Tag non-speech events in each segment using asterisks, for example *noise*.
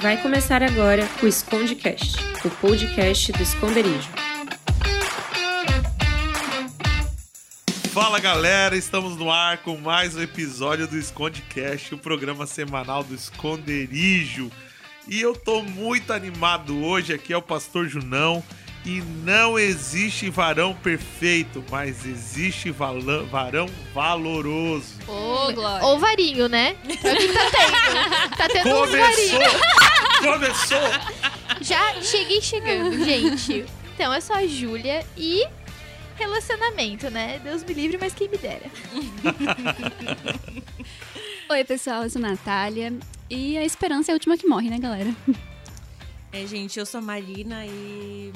Vai começar agora o Escondecast, o podcast do esconderijo. Fala galera, estamos no ar com mais um episódio do Escondecast, o programa semanal do esconderijo. E eu tô muito animado hoje, aqui é o Pastor Junão. E não existe varão perfeito, mas existe varão valoroso. Ô, Glória. Ou varinho, né? É o que tá tendo. Tá tendo Começou! varinhos. Começou! Já cheguei chegando, gente. Então, é só a Júlia e relacionamento, né? Deus me livre, mas quem me dera. *laughs* Oi, pessoal, eu sou a Natália. E a esperança é a última que morre, né, galera? É, gente, eu sou a Marina e.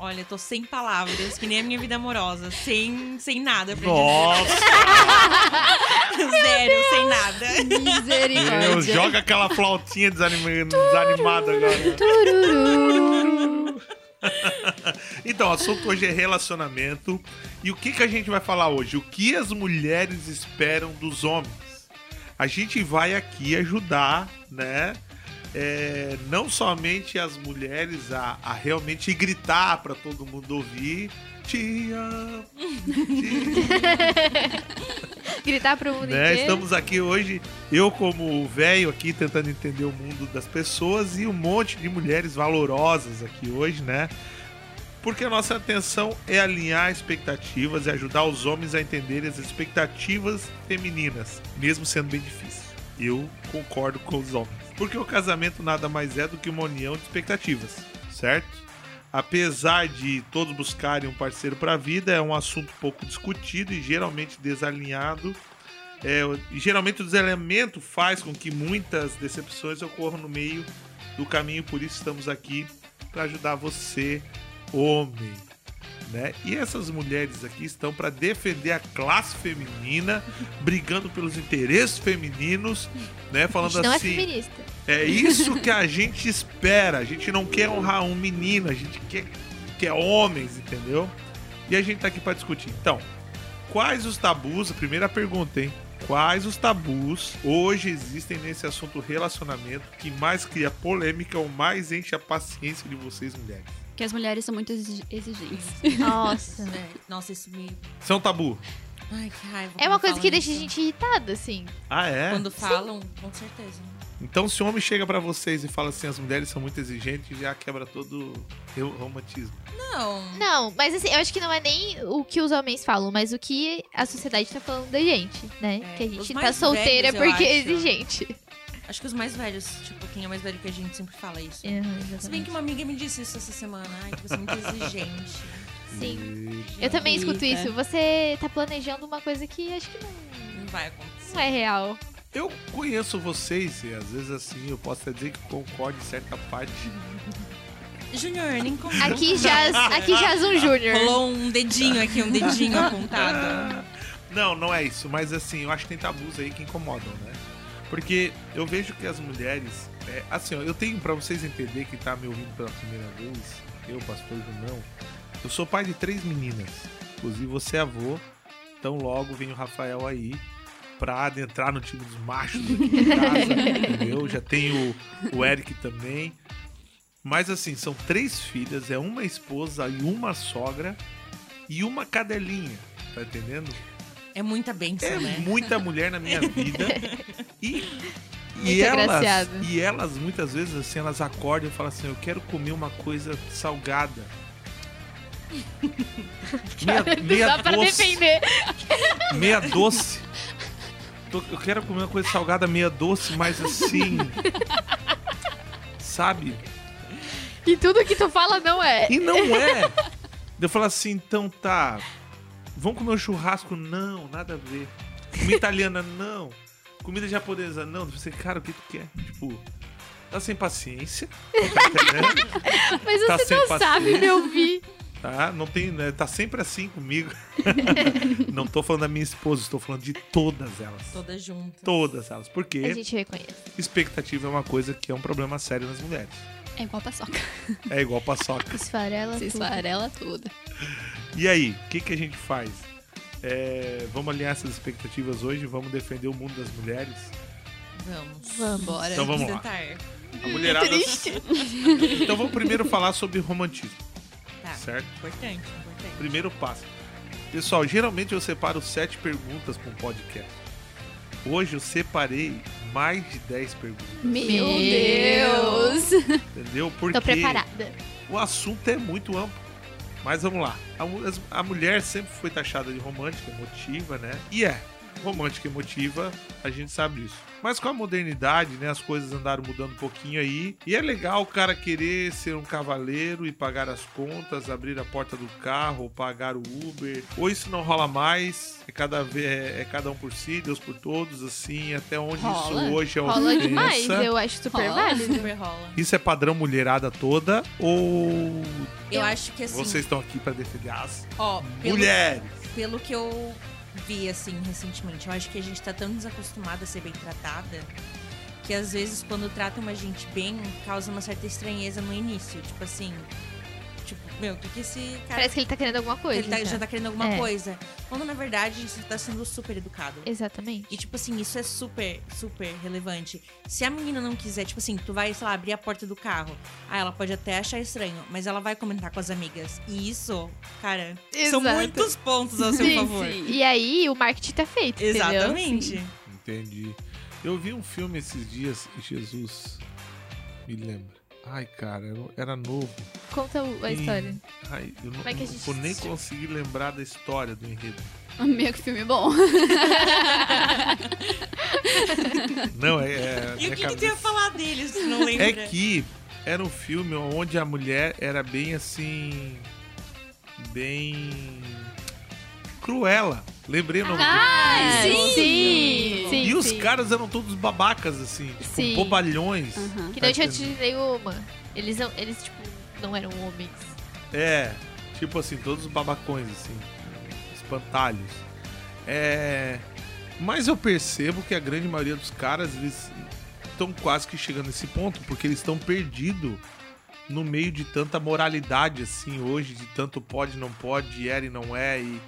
Olha, tô sem palavras, que nem a minha vida amorosa. Sem, sem nada pra Nossa! dizer. *laughs* Zero, sem nada. Meu, Misericórdia. joga aquela flautinha desanima- desanimada agora. Tururu. Então, o assunto hoje é relacionamento. E o que, que a gente vai falar hoje? O que as mulheres esperam dos homens? A gente vai aqui ajudar, né? É, não somente as mulheres a, a realmente gritar para todo mundo ouvir. Te amo. te Gritar pro mundo né? inteiro. Estamos aqui hoje, eu como velho aqui tentando entender o mundo das pessoas e um monte de mulheres valorosas aqui hoje, né? Porque a nossa atenção é alinhar expectativas e ajudar os homens a entenderem as expectativas femininas, mesmo sendo bem difícil. Eu concordo com os homens. Porque o casamento nada mais é do que uma união de expectativas, certo? Apesar de todos buscarem um parceiro para a vida, é um assunto pouco discutido e geralmente desalinhado. É, e geralmente o desalinhamento faz com que muitas decepções ocorram no meio do caminho, por isso estamos aqui para ajudar você, homem. Né? E essas mulheres aqui estão para defender a classe feminina, *laughs* brigando pelos interesses femininos, né? A Falando gente não é assim. feminista. É isso que a gente espera. A gente não quer honrar um menino, a gente quer, quer homens, entendeu? E a gente tá aqui pra discutir. Então, quais os tabus? A primeira pergunta, hein? Quais os tabus hoje existem nesse assunto relacionamento que mais cria polêmica ou mais enche a paciência de vocês, mulheres? Que as mulheres são muito exig- exigentes. Nossa. É, *laughs* Nossa, isso me. Isso é um tabu. Ai, que raiva. É uma coisa que deixa a gente irritada, assim. Ah, é? Quando falam, com certeza. Então, se um homem chega pra vocês e fala assim, as mulheres são muito exigentes, já quebra todo o romantismo. Não. Não, mas assim, eu acho que não é nem o que os homens falam, mas o que a sociedade tá falando da gente, né? É, que a gente tá solteira velhos, porque é exigente. Acho que os mais velhos, tipo, quem é mais velho que a gente sempre fala isso. Se bem que uma amiga me disse isso essa semana. Ai, que você é muito *laughs* exigente. Sim. Eu também escuto Eita. isso. Você tá planejando uma coisa que acho que não, Não vai acontecer. não é real. Eu conheço vocês e às vezes assim, eu posso até dizer que concordo em certa parte. Júnior, nem conta. Aqui jaz, aqui jaz um júnior. Rolou um dedinho aqui, um dedinho *laughs* apontado. Não, não é isso, mas assim, eu acho que tem tabus aí que incomodam, né? Porque eu vejo que as mulheres. é, assim, ó, eu tenho pra vocês entender que tá me ouvindo pela primeira vez, eu, pastor Junão, eu sou pai de três meninas. Inclusive você é avô, então logo vem o Rafael aí pra adentrar no time dos machos aqui de casa, *laughs* entendeu? Já tenho o, o Eric também. Mas assim, são três filhas, é uma esposa e uma sogra e uma cadelinha, tá entendendo? É muita bênção, É né? muita *laughs* mulher na minha vida. E, e, elas, agraciado. e elas, muitas vezes, assim, elas acordam e falam assim: Eu quero comer uma coisa salgada. *laughs* meia meia Dá pra doce. defender. Meia doce. Tô- Eu quero comer uma coisa salgada meia doce, mas assim. Sabe? E tudo que tu fala não é. E não é. Eu falo assim, então tá. Vamos comer um churrasco? Não, nada a ver. Comida italiana? Não. Comida japonesa? Não. Você, cara, o que tu quer? Tipo, tá sem paciência. Tá? *laughs* Mas Tá você não sabe paciência. me ouvir. Tá? Não tem, né? Tá sempre assim comigo. *laughs* Não tô falando da minha esposa, estou falando de todas elas. Todas juntas. Todas elas. A Porque gente reconhece. expectativa é uma coisa que é um problema sério nas mulheres. É igual paçoca. É igual paçoca. *laughs* Esfarela Se esfarela tudo. E aí, o que, que a gente faz? É, vamos alinhar essas expectativas hoje, vamos defender o mundo das mulheres. Vamos. Vamos. Bora. Então vamos lá. tentar. A mulherada. Triste. *laughs* Então vamos primeiro falar sobre romantismo, Certo? Importante, importante. Primeiro passo. Pessoal, geralmente eu separo sete perguntas para um podcast. Hoje eu separei mais de 10 perguntas, Meu Deus. entendeu? Porque Tô preparada. o assunto é muito amplo. Mas vamos lá. A, a mulher sempre foi taxada de romântica, emotiva, né? E é. Romântica e emotiva, a gente sabe disso. Mas com a modernidade, né? As coisas andaram mudando um pouquinho aí. E é legal o cara querer ser um cavaleiro e pagar as contas, abrir a porta do carro, ou pagar o Uber. Ou isso não rola mais. É cada, é, é cada um por si, Deus por todos, assim. Até onde Rola. isso hoje é uma Rola ofensa. demais, eu acho super Rola. válido. Super rola. Isso é padrão mulherada toda? Ou Eu acho que assim, vocês estão aqui para defender as ó, pelo, mulheres? pelo que eu vi, assim, recentemente, eu acho que a gente tá tão desacostumada a ser bem tratada que às vezes quando tratam a gente bem, causa uma certa estranheza no início. Tipo assim. Tipo, meu, o que, que esse cara. Parece que ele tá querendo alguma coisa. ele tá- já tá querendo alguma É. coisa. Quando na verdade você tá sendo super educado. Exatamente. E, tipo assim, isso é super, super relevante. Se a menina não quiser, tipo assim, tu vai, sei lá, abrir a porta do carro. Ah, ela pode até achar estranho, mas ela vai comentar com as amigas. E isso, cara, são Exato. muitos pontos a seu Sim, favor. sim. E aí o marketing tá feito, entendeu? Exatamente. Entendi. Eu vi um filme esses dias, Jesus me lembra. Ai, cara, eu era novo. Conta a E- história. Ai, eu não, Como é que a não gente vou nem conseguir lembrar da história do enredo. *laughs* Meu, que filme bom. *laughs* Não, é. é E o que, que tu cabeça- ia falar deles, se não lembra? É que era um filme onde a mulher era bem assim. Bem. Cruela. Lembrei o nome Ah, do sim. sim, sim. E os sim. caras eram todos babacas, assim, tipo, Sim. bobalhões. Aham. Que tinha entendendo? tido nenhuma. Eles, não, eles, tipo, não eram homens. É, tipo assim, todos os babacões, assim, espantalhos. É. Mas eu percebo que a grande maioria dos caras, eles estão quase que chegando nesse ponto, porque eles estão perdidos no meio de tanta moralidade, assim, hoje, de tanto pode, não pode, era e não é, e.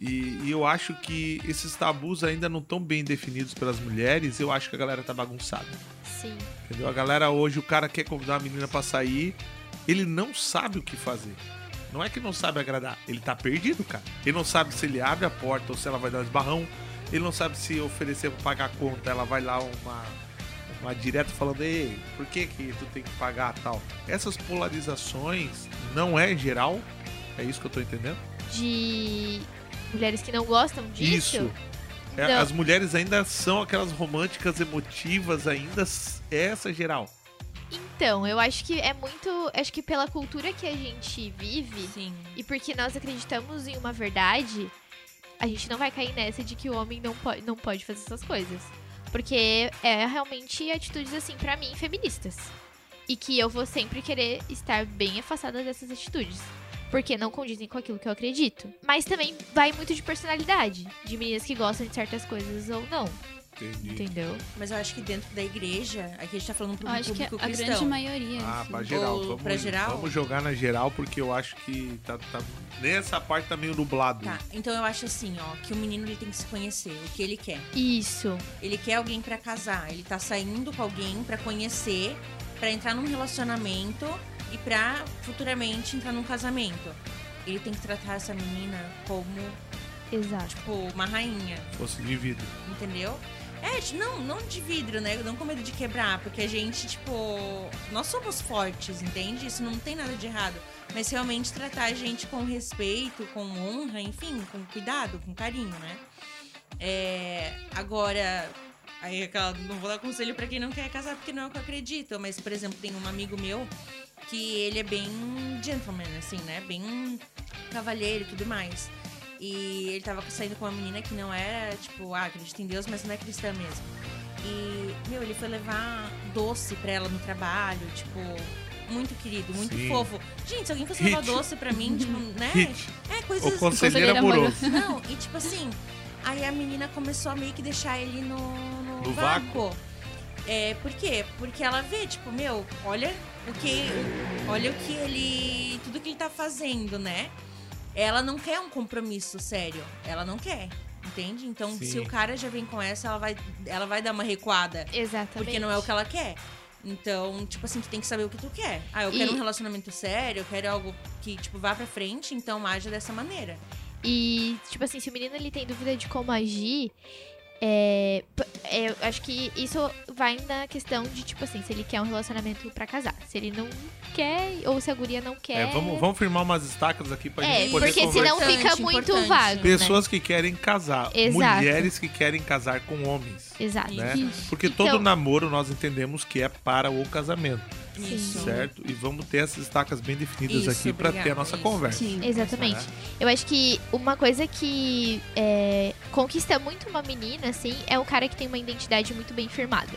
E, e eu acho que esses tabus ainda não estão bem definidos pelas mulheres. Eu acho que a galera tá bagunçada. Sim. Entendeu? A galera hoje, o cara quer convidar a menina pra sair, ele não sabe o que fazer. Não é que não sabe agradar, ele tá perdido, cara. Ele não sabe se ele abre a porta ou se ela vai dar um esbarrão. Ele não sabe se oferecer pra pagar a conta, ela vai lá uma, uma direta falando, ei, por que que tu tem que pagar tal? Essas polarizações não é geral, é isso que eu tô entendendo? De mulheres que não gostam disso. Isso. É, Não. as mulheres ainda são aquelas românticas emotivas, ainda é essa geral. Então, eu acho que é muito. Acho que pela cultura que a gente vive Sim. e porque nós acreditamos em uma verdade, a gente não vai cair nessa de que o homem não pode, não pode fazer essas coisas. Porque é realmente atitudes, assim, pra mim, feministas. E que eu vou sempre querer estar bem afastada dessas atitudes. Porque não condizem com aquilo que eu acredito. Mas também vai muito de personalidade. De meninas que gostam de certas coisas ou não. Entendi. Entendeu? Mas eu acho que dentro da igreja, aqui a gente tá falando pro Eu acho que a público grande cristão. maioria. Ah, assim. pra geral. Ou vamos, pra geral? vamos jogar na geral, porque eu acho que tá, tá- nessa parte tá meio nublado. Tá, então eu acho assim, ó, que o menino ele tem que se conhecer, o que ele quer. Isso. Ele quer alguém pra casar, ele tá saindo com alguém pra conhecer, pra entrar num relacionamento e pra futuramente entrar num casamento. Ele tem que tratar essa menina como, Exato. tipo, uma rainha, Fosse de vidro. entendeu? É, não, não de vidro, né? Não com medo de quebrar, porque a gente, tipo, nós somos fortes, entende? Isso não tem nada de errado. Mas realmente tratar a gente com respeito, com honra, enfim, com cuidado, com carinho, né? É, agora, aí aquela, não vou dar conselho pra quem não quer casar porque não é o que eu acredito, mas por exemplo, tem um amigo meu que ele é bem gentleman, assim, né? Bem cavalheiro e tudo mais. E ele tava saindo com uma menina que não era, tipo, ah, acredita em Deus, mas não é cristã mesmo. E, meu, ele foi levar doce pra ela no trabalho, tipo, muito querido, muito Sim. fofo. Gente, se alguém fosse levar doce pra mim, tipo, *laughs* né? Hit. É, O coisas conselheiro conselheiro amoroso. *laughs* não, e tipo assim, aí a menina começou a meio que deixar ele no, no, No vácuo. É, por quê? Porque ela vê, tipo, meu, olha o que. Olha o que ele. Tudo que ele tá fazendo, né? Ela não quer um compromisso sério. Ela não quer. entende? Então, Sim. se o cara já vem com essa, ela vai, ela vai dar uma recuada. Exatamente. Porque não é o que ela quer. Então, tipo assim, tu tem que saber o que tu quer. Ah, eu E- quero um relacionamento sério, eu quero algo que, tipo, vá pra frente, então age dessa maneira. E, tipo assim, se o menino ele tem dúvida de como agir, é, é, eu acho que isso vai na questão de, tipo assim, se ele quer um relacionamento pra casar. Se ele não quer, ou se a guria não quer. É, vamos, vamos firmar umas estacas aqui pra É, gente poder porque conversar. senão fica muito importante. vago. né? Pessoas que querem casar. Exato. Mulheres que querem casar com homens. Exato. Né? Porque Então- todo namoro nós entendemos que é para o casamento, Sim. Isso. certo? E vamos ter essas estacas bem definidas Isso, aqui para ter a nossa isso. conversa. Sim. Exatamente. Né? Eu acho que uma coisa que é, conquista muito uma menina, assim, é o cara que tem uma identidade muito bem firmada.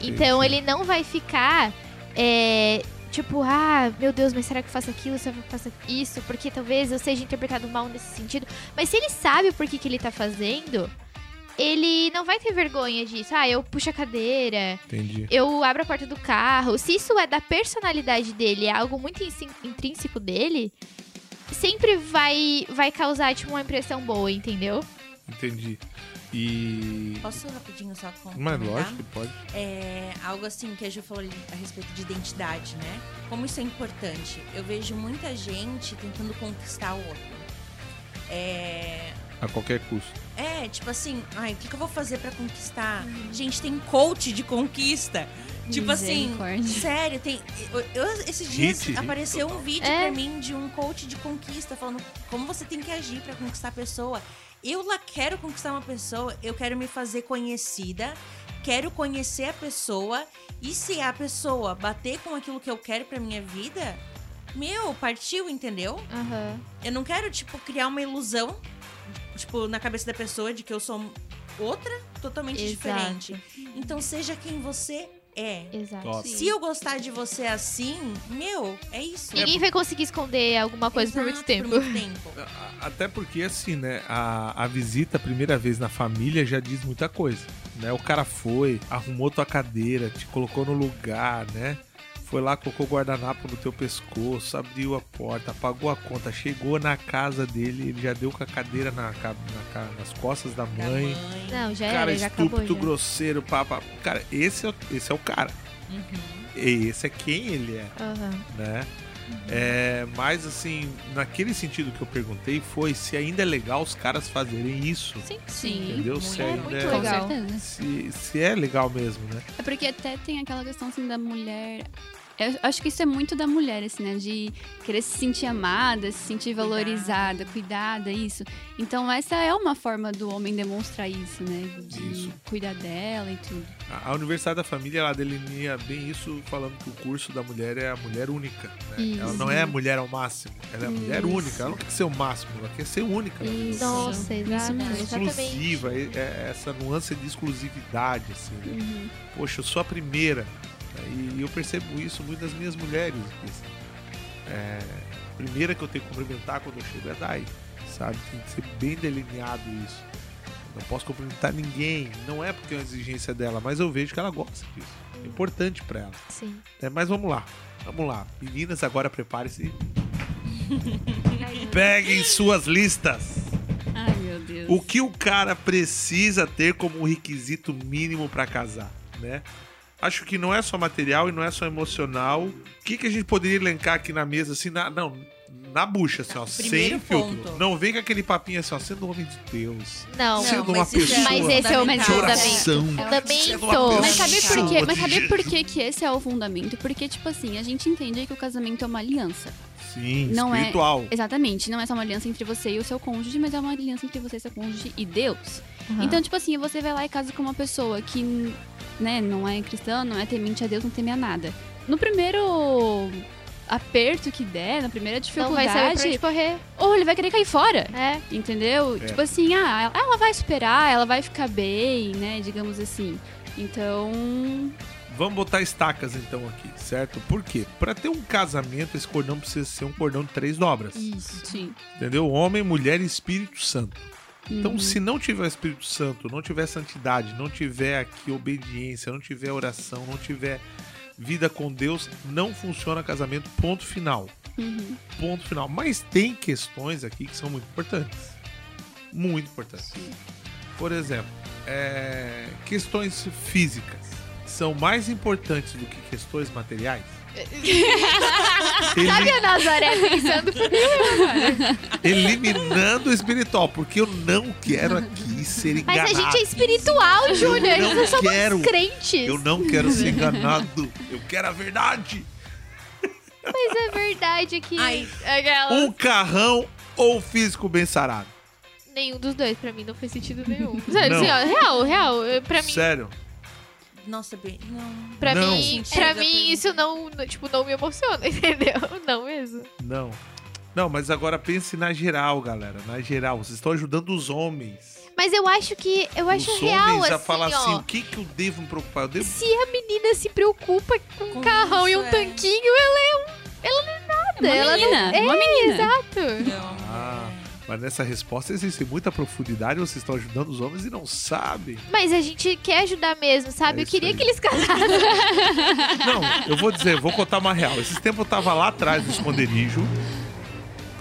Então ele não vai ficar. é, Tipo, ah, meu Deus, mas será que eu faço aquilo? Será que eu faço isso? Porque talvez eu seja interpretado mal nesse sentido. Mas se ele sabe por que, que ele tá fazendo, ele não vai ter vergonha disso. Ah, eu puxo a cadeira, Entendi. eu abro a porta do carro. Se isso é da personalidade dele, é algo muito intrínseco dele, sempre vai, vai causar, tipo, uma impressão boa, entendeu? Entendi. E. Posso rapidinho só Mas complementar? lógico que pode. É algo assim que a Ju falou ali a respeito de identidade, né? Como isso é importante. Eu vejo muita gente tentando conquistar o outro. É, A qualquer custo. é tipo assim, ai, o que, que eu vou fazer pra conquistar? Gente, tem coach de conquista. Tipo assim, sério, tem. Eu, eu- esses dias Hit, hit apareceu um vídeo É. pra mim de um coach de conquista falando como você tem que agir pra conquistar a pessoa. Eu lá quero conquistar uma pessoa, eu quero me fazer conhecida, quero conhecer a pessoa e se a pessoa bater com aquilo que eu quero pra minha vida, meu, partiu, entendeu? Aham. Eu não quero, tipo, criar uma ilusão, tipo, na cabeça da pessoa de que eu sou outra totalmente Exato. diferente. Então seja quem você é. Exato. Se eu gostar de você assim, meu, é isso. Ninguém vai conseguir esconder alguma coisa por muito Exato, tempo. Por muito tempo. Até porque, assim, né? A, a visita a primeira vez na família já diz muita coisa. Né? O cara foi, arrumou tua cadeira, te colocou no lugar, né? Foi lá, colocou o guardanapo no teu pescoço, abriu a porta, pagou a conta, chegou na casa dele, ele já deu com a cadeira na, na nas costas da mãe. Não, já cara era, já acabou. estúpido, Já. grosseiro, papa. Cara, esse é, o- esse é o cara. Uhum. E esse é quem ele é Aham. né? É, mas assim, naquele sentido que eu perguntei foi se ainda é legal os caras fazerem isso. Sim. Sim. Entendeu? muito. Se É ainda muito é- legal. Se, se é legal mesmo, né? É porque até tem aquela questão assim da mulher. Eu acho que isso é muito da mulher, assim, né? De querer se sentir amada, se sentir valorizada, cuidada, isso. Então essa é uma forma do homem demonstrar isso, né? De Isso. cuidar dela e tudo. A, a Universidade da Família ela delinea bem isso, falando que o curso da mulher é a mulher única. Né? Isso. Ela não é a mulher ao máximo, ela é a mulher Isso. única. Ela não quer ser o máximo, ela quer ser única. Isso. Nossa, exatamente. Exclusiva, é- é essa nuance de exclusividade, assim, né? Uhum. poxa, eu sou a primeira. E eu percebo isso muito das minhas mulheres. É, a primeira que eu tenho que cumprimentar quando eu chego é a Dai, sabe? Tem que ser bem delineado isso. Não posso cumprimentar ninguém, não é porque é uma exigência dela, mas eu vejo que ela gosta disso. É importante pra ela. Sim. né? Mas vamos lá, vamos lá. Meninas, agora preparem-se. *laughs* Peguem suas listas. Ai, meu Deus. O que o cara precisa ter como requisito mínimo pra casar, né? Acho que não é só material e não é só emocional. O que, que a gente poderia elencar aqui na mesa, assim, na, não, na bucha, assim, ó, Primeiro sem filtro. ponto. Não vem com aquele papinho assim, ó, sendo homem de Deus. Não, Sendo Não, uma mas isso pessoa Mas esse é o de fundamento. oração. Uma Mas sabe por quê? Mas de sabe por quê que esse é o fundamento? Porque, tipo assim, a gente entende aí que o casamento é uma aliança. Sim, Não é- espiritual. Exatamente, não é só uma aliança entre você e o seu cônjuge, mas é uma aliança entre você e seu cônjuge e Deus. Aham. Então, tipo assim, você vai lá e casa com uma pessoa que, né, não é cristã, não é temente a Deus, não teme a nada. No primeiro aperto que der, na primeira não vai saber pra dificuldade, correr. ou ele vai querer cair fora. É. Entendeu? É. Tipo assim, ah, ela vai esperar, ela vai ficar bem, né? Digamos assim. Então. Vamos botar estacas então aqui, certo? Por quê? Pra ter um casamento, esse cordão precisa ser um cordão de três dobras. Isso. Sim. Entendeu? Homem, mulher e Espírito Santo. Então, Uhum. se não tiver Espírito Santo, não tiver santidade, não tiver aqui obediência, não tiver oração, não tiver vida com Deus, não funciona casamento. Ponto final. Uhum. Ponto final. Mas tem questões aqui que são muito importantes. Muito importante. Por exemplo, é, questões físicas são mais importantes do que questões materiais? Eli- Sabe a Nazaré pensando eliminando o espiritual, porque eu não quero aqui ser Mas enganado. a gente é espiritual, Júnior. não Nós somos quero. crentes. Eu não quero ser enganado. Eu quero a verdade. Mas é verdade que Ai. aquela... Um carrão ou físico bem sarado? nenhum dos dois pra mim não fez sentido nenhum. *laughs* Sério, Não. assim, ó, real, real. eu- Pra mim, Sério? Nossa, bem. Não. pra Não. mim, pra mim isso não, tipo, não me emociona, *laughs* entendeu? Não mesmo. Não. Não, mas agora pense na geral, galera. Na geral. Vocês estão ajudando os homens. Mas eu acho que eu acho os real homens assim, a falar assim, ó. o que, que eu devo me preocupar? Eu devo... Se a menina se preocupa com um Com carrão e isso, um é. tanquinho, ela é um, ela não é nada. Uma ela menina, não... uma é, menina. Exato. Não. Ah, mas nessa resposta existe muita profundidade. Vocês estão ajudando os homens e não sabem. Mas a gente quer ajudar mesmo, sabe? É eu queria aí. que eles casassem. Não, eu vou dizer, vou contar uma real. Esses tempos eu tava lá atrás do esconderijo.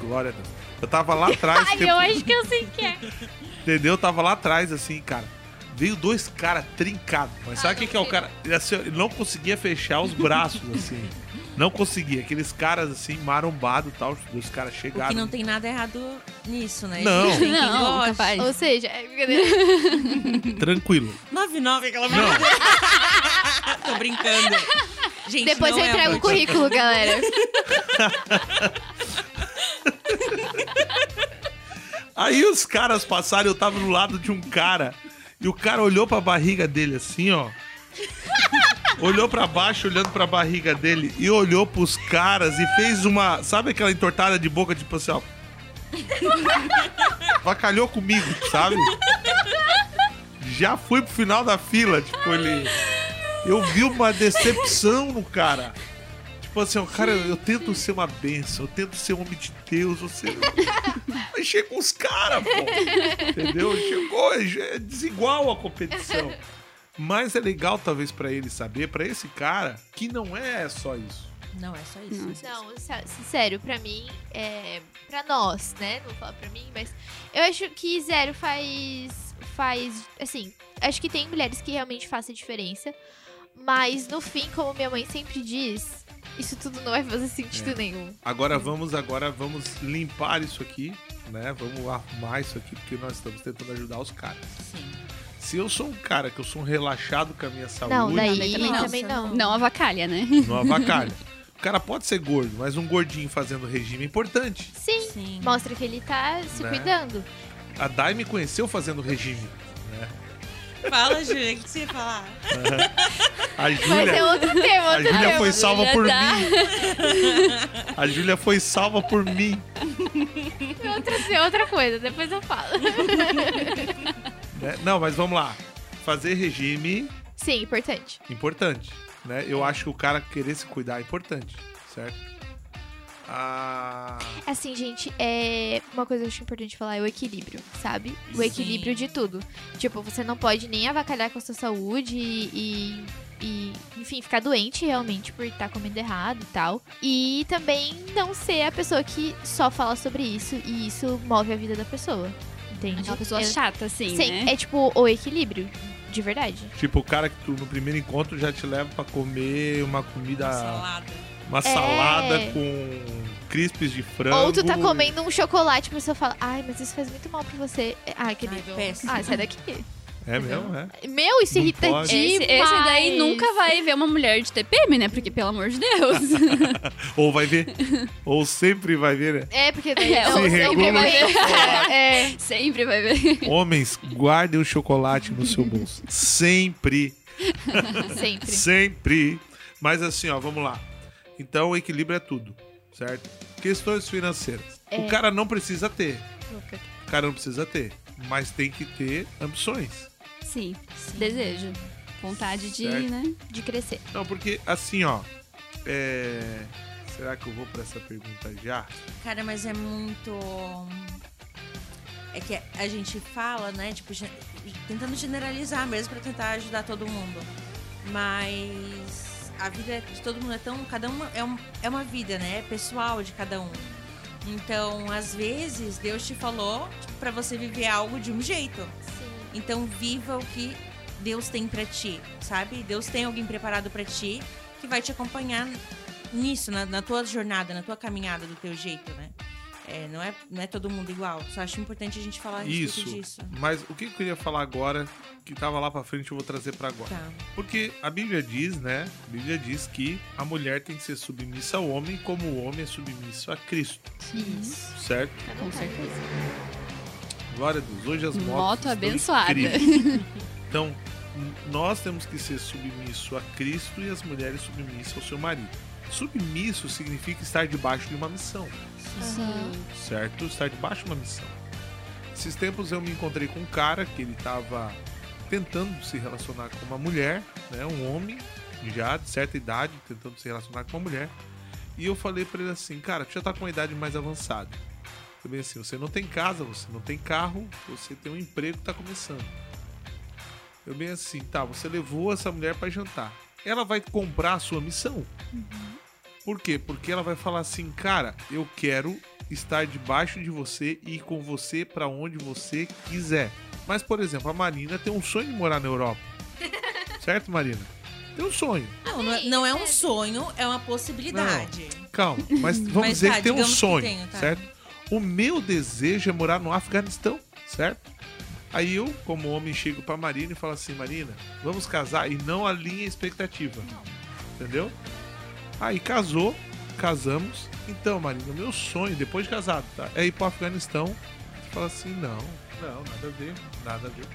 Glória a Deus. Eu tava lá atrás. Ai, tempo- eu acho que eu sei que é. Entendeu? Eu tava lá atrás, assim, cara. Veio dois caras trincados. Mas sabe o que, que é o cara? Ele, assim, ele não conseguia fechar os braços, assim. Não conseguia. Aqueles caras, assim, marombados e tal. Os caras O chegaram. que não tem nada errado nisso, né? Não. Não, capaz. Ou seja, é brincadeira. *laughs* Tranquilo. 99, aquela Não. *laughs* Tô brincando. Gente, Depois não eu é entrego o a- currículo, galera. *laughs* Aí os caras passaram, eu tava do lado de um cara. E o cara olhou pra barriga dele assim, ó. *laughs* olhou pra baixo, olhando pra barriga dele. E olhou pros caras e fez uma. Sabe aquela entortada de boca, tipo assim, ó. *laughs* Vacalhou comigo, sabe? Já fui pro final da fila, tipo, ele. Eu vi uma decepção no cara. Tipo assim, ó, cara, eu tento ser uma bênção, eu tento ser um homem de Deus, você. Mas chega os caras, pô. Entendeu? Chegou, é desigual a competição. Mas é legal, talvez, pra ele saber, pra esse cara, que não é só isso. Não, é só isso. Não, sé- sério, pra mim, é, pra nós, né? Não vou falar pra mim, mas eu acho que zero faz, faz, assim, acho que tem mulheres que realmente fazem diferença, mas no fim, como minha mãe sempre diz, isso tudo não vai fazer sentido É. nenhum. Agora vamos, agora vamos limpar isso aqui, né? Vamos arrumar isso aqui, porque nós estamos tentando ajudar os caras. Sim. Se eu sou um cara que eu sou um relaxado com a minha saúde, Não, daí, daí também também, não. não. Não avacalha, né? não avacalha. O cara pode ser gordo, mas um gordinho fazendo regime é importante. Sim, Sim. mostra que ele tá se Né? cuidando. A Dai me conheceu fazendo regime. Fala, Júlia, o que você ia falar? A Mas é Júlia, outro tema, a outro Júlia tema. foi salva Júlia por tá. mim. A Júlia foi salva por mim. Outra, outra coisa, depois eu falo. *laughs* né? Não, mas vamos lá. Fazer regime, Sim, importante. importante. Né? Eu acho que o cara querer se cuidar é importante, certo? Ah, Assim, gente, é uma coisa que eu acho importante falar é o equilíbrio, sabe? O Sim. equilíbrio de tudo. Tipo, você não pode nem avacalhar com a sua saúde e, e, e, enfim, ficar doente realmente por estar comendo errado e tal. E também não ser a pessoa que só fala sobre isso e isso move a vida da pessoa. Entende? Aquela pessoa é, chata, assim, Sim, né? é tipo o equilíbrio, de verdade. tipo, o cara que tu no primeiro encontro já te leva pra comer uma comida, Salada. uma É. salada com crispes de frango. Ou tu tá comendo um chocolate e a pessoa fala, ai, mas isso faz muito mal pra você. Ai, que Ai, nível. péssimo. Ah, sai daqui. É mesmo, é. Meu, irrita pode. demais. Esse, esse daí nunca vai ver uma mulher de TPM, né? Porque, pelo amor de Deus. *laughs* Ou vai ver. Ou sempre vai ver, né? É, porque daí É, Se ou sempre vai o ver. chocolate. É, Sempre vai ver. Homens, guardem o chocolate no seu bolso. Sempre. sempre. Sempre. Mas assim, ó, vamos lá. Então o equilíbrio é tudo, certo? Questões financeiras. O É. cara não precisa ter. O cara não precisa ter. Mas tem que ter ambições. Sim, desejo. Vontade de, Certo. né? De crescer. Não, porque assim, ó. É... Será que eu vou pra essa pergunta já? Cara, mas é muito. É que a gente fala, né? Tipo, tentando generalizar mesmo pra tentar ajudar todo mundo. Mas a vida de todo mundo é tão. Cada uma é, um, é uma vida, né? É pessoal de cada um. Então, às vezes, Deus te falou tipo, para você viver algo de um jeito. Então, viva o que Deus tem pra ti, sabe? Deus tem alguém preparado pra ti que vai te acompanhar nisso, na, na tua jornada, na tua caminhada, do teu jeito, né? É, não, é, não é todo mundo igual. Só acho importante a gente falar a respeito Isso. disso. Mas o que eu queria falar agora, que tava lá pra frente, eu vou trazer pra agora. Tá. Porque a Bíblia diz, né? A Bíblia diz que a mulher tem que ser submissa ao homem como o homem é submisso a Cristo, Isso. certo? Com certeza. Glória a Deus. Hoje as motos Moto estão abençoada. incríveis. *laughs* Então, nós temos que ser submisso a Cristo e as mulheres submissas ao seu marido. Submisso significa estar debaixo de uma missão, Sim. certo? Estar debaixo de uma missão. Esses tempos eu me encontrei com um cara que ele estava tentando se relacionar com uma mulher, né? Um homem já de certa idade tentando se relacionar com uma mulher. E eu falei pra ele assim, cara, tu já tá com uma idade mais avançada. Bem assim, você não tem casa, você não tem carro, você tem um emprego que tá começando. Eu bem assim, tá, você levou essa mulher pra jantar. Ela vai comprar a sua missão. Por quê? Porque ela vai falar assim, cara, eu quero estar debaixo de você e ir com você pra onde você quiser. Mas, por exemplo, a Marina tem um sonho de morar na Europa. *laughs* certo, Marina? Tem um sonho. Não, não é, não é um sonho, é uma possibilidade. Calma, mas vamos Mas dizer tá, que tem um sonho, tenho, tá. certo? O meu desejo é morar no Afeganistão, certo? Aí eu, como homem, chego pra Marina e falo assim, Marina, vamos casar e não alinha a expectativa. Entendeu? Aí casou, casamos. Então, Marina, meu sonho, depois de casado, tá? É ir pro Afeganistão. Você fala assim, não, não, nada a ver, nada a ver.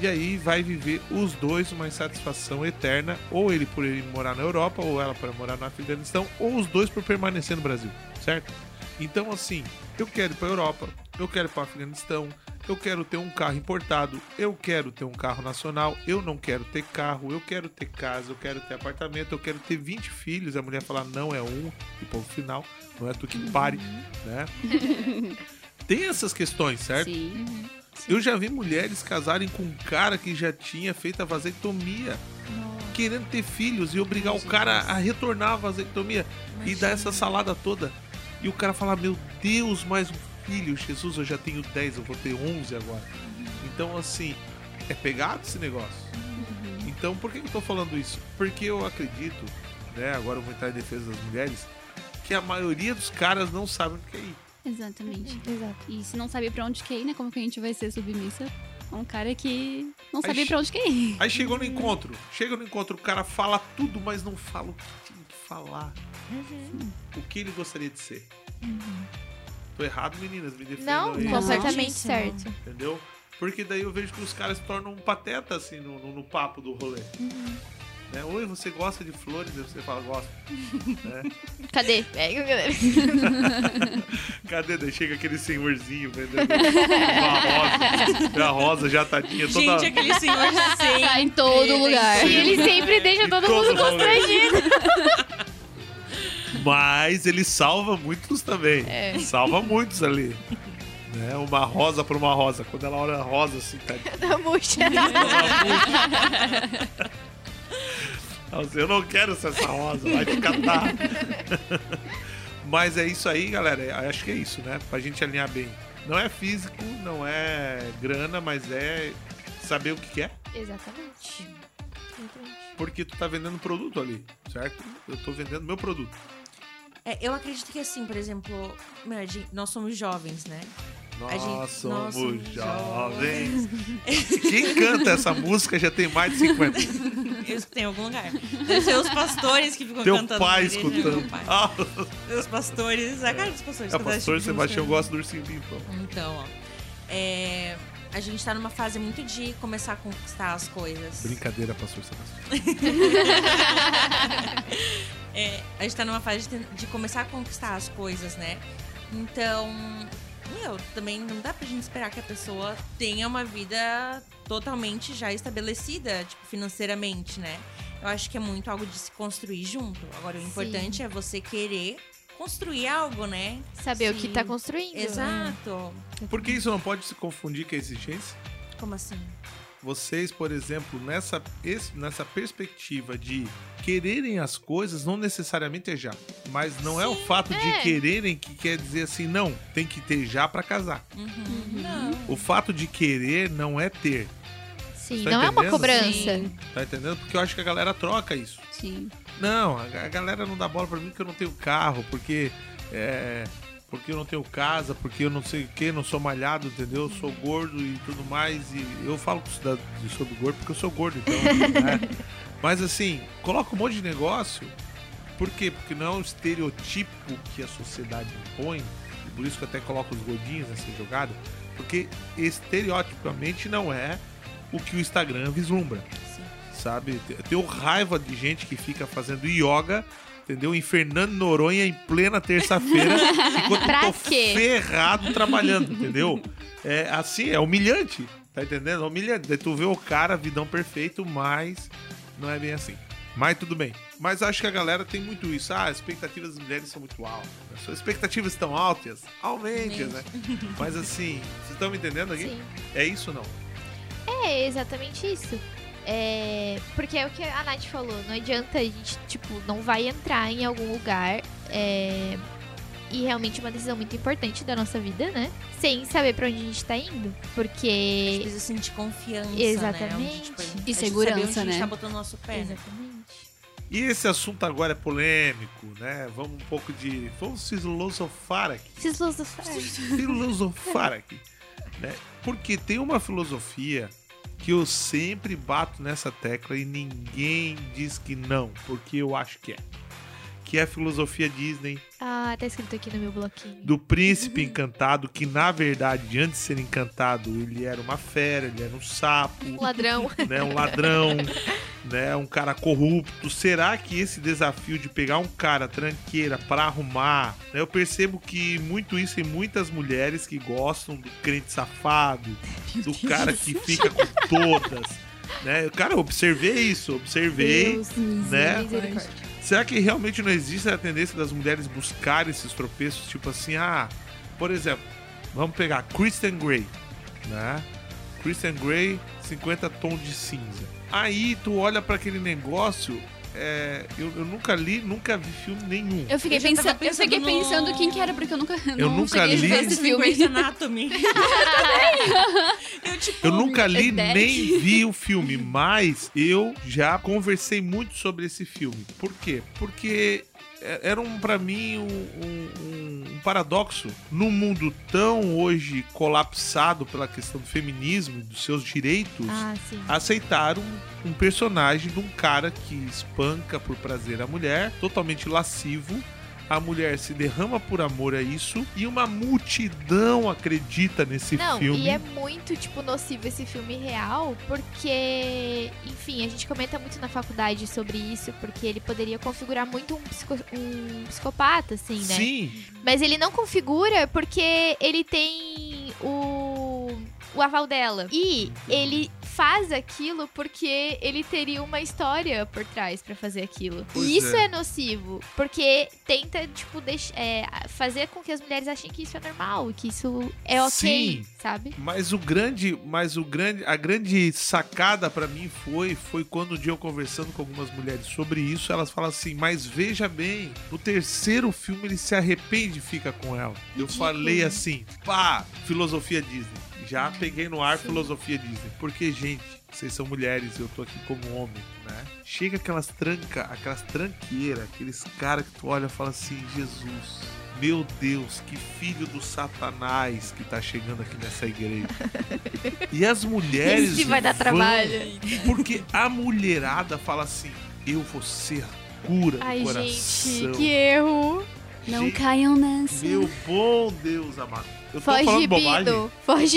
E aí vai viver os dois uma insatisfação eterna, ou ele por ele morar na Europa, ou ela por morar no Afeganistão, ou os dois por permanecer no Brasil, certo? Então assim, eu quero ir pra Europa, eu quero ir pro Afeganistão, eu quero ter um carro importado, eu quero ter um carro nacional, eu não quero ter carro, eu quero ter casa, eu quero ter apartamento, eu quero ter 20 filhos, a mulher fala não é um, e ponto final, não é tu que pare, né? *laughs* Tem essas questões, certo? Sim. Eu já vi mulheres casarem com um cara que já tinha feito a vasectomia, querendo ter filhos e obrigar o cara a retornar a vasectomia e dar essa salada toda. E o cara falar: Meu Deus, mais um filho, Jesus, eu já tenho 10, eu vou ter 11 agora. Então, assim, é pegado esse negócio. Então, por que eu tô falando isso? Porque eu acredito, né? Agora eu vou entrar em defesa das mulheres, que a maioria dos caras não sabem o que é ir. Exatamente. Exato. E se não sabe pra onde quer ir, né? Como que a gente vai ser submissa? a Um cara que não sabia pra onde quer ir. Aí chegou no encontro. Chega no encontro, o cara fala tudo, mas não fala o que tinha que falar. O que ele gostaria de ser. Tô errado, meninas, me defendam Não, aí. completamente certo. Entendeu? Porque daí eu vejo que os caras se tornam um pateta, assim, no, no- no papo do rolê. Né? Oi, você gosta de flores? Aí você fala, gosto. *laughs* né? Cadê? Pega, galera. *laughs* Cadê? Daí chega aquele senhorzinho vendendo uma rosa. A rosa já tadinha, toda... Gente, aquele senhor *laughs* sem. Tá em todo lugar. E ele sempre deixa todo todo mundo constrangido. Mas ele salva muitos também. É. Salva muitos ali. Né? Uma rosa por uma rosa. Quando ela olha a rosa assim, tá *laughs* Da murcha. *laughs* Nossa, Eu não quero ser essa rosa, vai te catar. *laughs* Mas é isso aí, galera. É- Acho que é isso, né? Pra gente alinhar bem. Não é físico, não é grana, mas é saber o que que é. Exatamente. Exatamente. Porque tu tá vendendo produto ali, certo? Eu tô vendendo meu produto. É, eu acredito que assim, por exemplo, meu, gente- nós somos jovens, né? Nós, gente- nós somos, somos jovens. Quem canta essa música já tem mais de 50. *laughs* Eu escutei em algum lugar. Deve ser os pastores que ficam Teu cantando. pai escutando. Meu pai. Ah, Os pastores. A cara dos pastores. é, pastor tipo de Sebastião música. gosta do ursinho. Então, ó. É, a gente tá numa fase muito de começar a conquistar as coisas. Brincadeira, pastor Sebastião. *laughs* É, a gente tá numa fase de, de começar a conquistar as coisas, né? Então, meu, também não dá pra gente esperar que a pessoa tenha uma vida totalmente já estabelecida, tipo, financeiramente, né? Eu acho que é muito algo de se construir junto. Agora, o importante é você querer construir algo, né? Saber o que Sim. tá construindo. Exato. Por que isso não pode se confundir com a exigência? Como assim? vocês, por exemplo, nessa, nessa perspectiva de quererem as coisas, não necessariamente é já. Mas não é o fato de é. quererem que quer dizer assim, não, tem que ter já pra casar. Uhum. Não. O fato de querer não é ter. Sim, Tá não é uma entendendo? cobrança. Sim. Tá entendendo? Porque eu acho que a galera troca isso. Sim. Não, a, galera não dá bola pra mim porque eu não tenho carro, porque. É, porque eu não tenho casa, porque eu não sei o que, não sou malhado, entendeu? Eu sou gordo e tudo mais. E eu falo com cidad- sobre gordo porque eu sou gordo, então. *laughs* né? Mas assim, coloca um monte de negócio. Por quê? Porque não é um estereotipo que a sociedade impõe. E por isso que eu até coloco os gordinhos nessa jogada. Porque estereotipamente não é o que o Instagram vislumbra sabe? Eu tenho raiva de gente que fica fazendo yoga, entendeu? Em Fernando Noronha em plena terça-feira, *laughs* enquanto Pra eu tô quê? ferrado trabalhando, entendeu? É assim, é humilhante, tá entendendo? É humilhante. Daí tu vê o cara, vidão perfeito, mas não é bem assim. Mas tudo bem. Mas acho que a galera tem muito isso. Ah, as expectativas das mulheres são muito altas. As suas expectativas estão altas? Aumente, né? Mas assim, vocês estão me entendendo aqui? Sim. É isso ou não? É exatamente isso. É, porque é o que a Nath falou, não adianta a gente, tipo, não vai entrar em algum lugar é, e realmente é uma decisão muito importante da nossa vida, né? Sem saber pra onde a gente tá indo. Porque. Precisa sentir confiança, Exatamente. né? Onde, tipo, a E a gente segurança, onde A né? gente tá botando nosso pé, né? Exatamente. E esse assunto agora é polêmico, né? Vamos um pouco de. Vamos filosofar aqui. Luzes Filosofar aqui. Né? Porque tem uma filosofia que eu sempre bato nessa tecla e ninguém diz que não, porque eu acho que é. Que é a filosofia Disney Ah, tá escrito aqui no meu bloquinho. do príncipe encantado, que na verdade, antes de ser encantado, ele era uma fera, ele era um sapo, Um ladrão. né, um ladrão, *laughs* né, um cara corrupto. Será que esse desafio de pegar um cara tranqueira pra arrumar, né, eu percebo que muito isso em muitas mulheres que gostam do crente safado, do cara que fica com todas, né? Cara, eu observei isso, observei. Deus, né? Será que realmente não existe a tendência das mulheres buscarem esses tropeços, tipo assim, ah, por exemplo, vamos pegar Christian Grey, né? Christian Grey, 50 tons de cinza. Aí tu olha pra aquele negócio, é, eu, eu nunca li, nunca vi filme nenhum. Eu fiquei Eu pensando, eu fiquei pensando no- pensando quem que era, porque eu nunca, Eu não nunca li. esse filme. Anatomy. *laughs* *laughs* eu, tipo, Eu nunca li nem vi o filme, mas eu já conversei muito sobre esse filme. Por quê? Porque era um, para mim um, um- um paradoxo num mundo tão hoje colapsado pela questão do feminismo e dos seus direitos. Ah. Aceitaram um personagem de um cara que espanca por prazer a mulher, totalmente lascivo. A mulher se derrama por amor a isso e uma multidão acredita nesse Não, filme. e é muito, tipo, nocivo esse filme real, porque, enfim, a gente comenta muito na faculdade sobre isso, porque ele poderia configurar muito um, psico- um psicopata, assim, né? Sim, Mas ele não configura porque ele tem o, o aval dela. E ele faz aquilo porque ele teria uma história por trás pra fazer aquilo. Pois e isso é. é. nocivo, porque tenta, tipo, é, fazer com que as mulheres achem que isso é normal, que isso é ok, Sim. sabe? Mas o grande, mas o grande, a grande sacada pra mim foi, foi quando um dia eu conversando com algumas mulheres sobre isso, elas falam assim: "Mas veja bem, no terceiro filme ele se arrepende e fica com ela". Eu Ridículo. falei assim: "Pá, filosofia Disney". Já peguei no ar filosofia Disney, porque gente, vocês são mulheres e eu tô aqui como homem, né? Chega aquelas tranca, aquelas tranqueiras, aqueles caras que tu olha e fala assim: "Jesus, meu Deus, que filho do satanás que tá chegando aqui nessa igreja. *laughs* E as mulheres. Esse vai dar vão- trabalho. Porque a mulherada fala assim: eu vou ser cura do Ai, coração. gente, que erro. Não Gente, caiam nessa. Meu bom Deus amado. Eu tô Foge falando bobagem.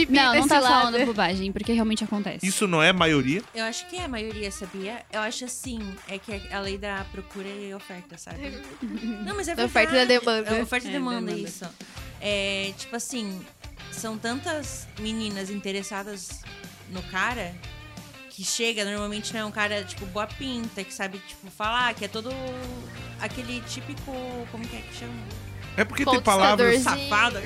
Não, não tá lado. falando bobagem, porque realmente acontece. Isso não é maioria? Eu acho que é a maioria, sabia? Eu acho assim, é que é a lei da procura e oferta, sabe? *laughs* Não, mas é Da verdade. oferta e da demanda. É oferta e É, demanda, demanda. isso. É, tipo assim, são tantas meninas interessadas no cara que chega, normalmente não é um cara, tipo, boa pinta, que sabe, tipo, falar, que é todo aquele típico, como que é que chama? É porque tem palavras. Safado.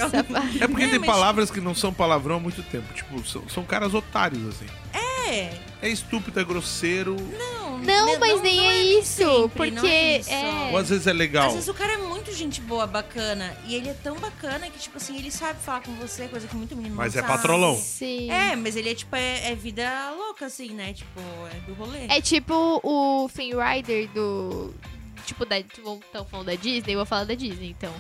É porque É, tem mas- palavras que não são palavrão há muito tempo. Tipo, são, são caras otários, assim. É? É estúpido, é grosseiro. Não, Não, né, mas nem é isso, sempre, não porque é isso. é- Ou às vezes é legal. Às vezes o cara é muito gente boa, bacana. E ele é tão bacana que, tipo assim, ele sabe falar com você, coisa que muito menino Mas não é sabe. patrolão. Sim. É, mas ele é tipo, é, é vida louca, assim, né? Tipo, é do rolê. É tipo o Flynn Rider do. Tipo, da. Estão falando da Disney, eu vou falar da Disney, então.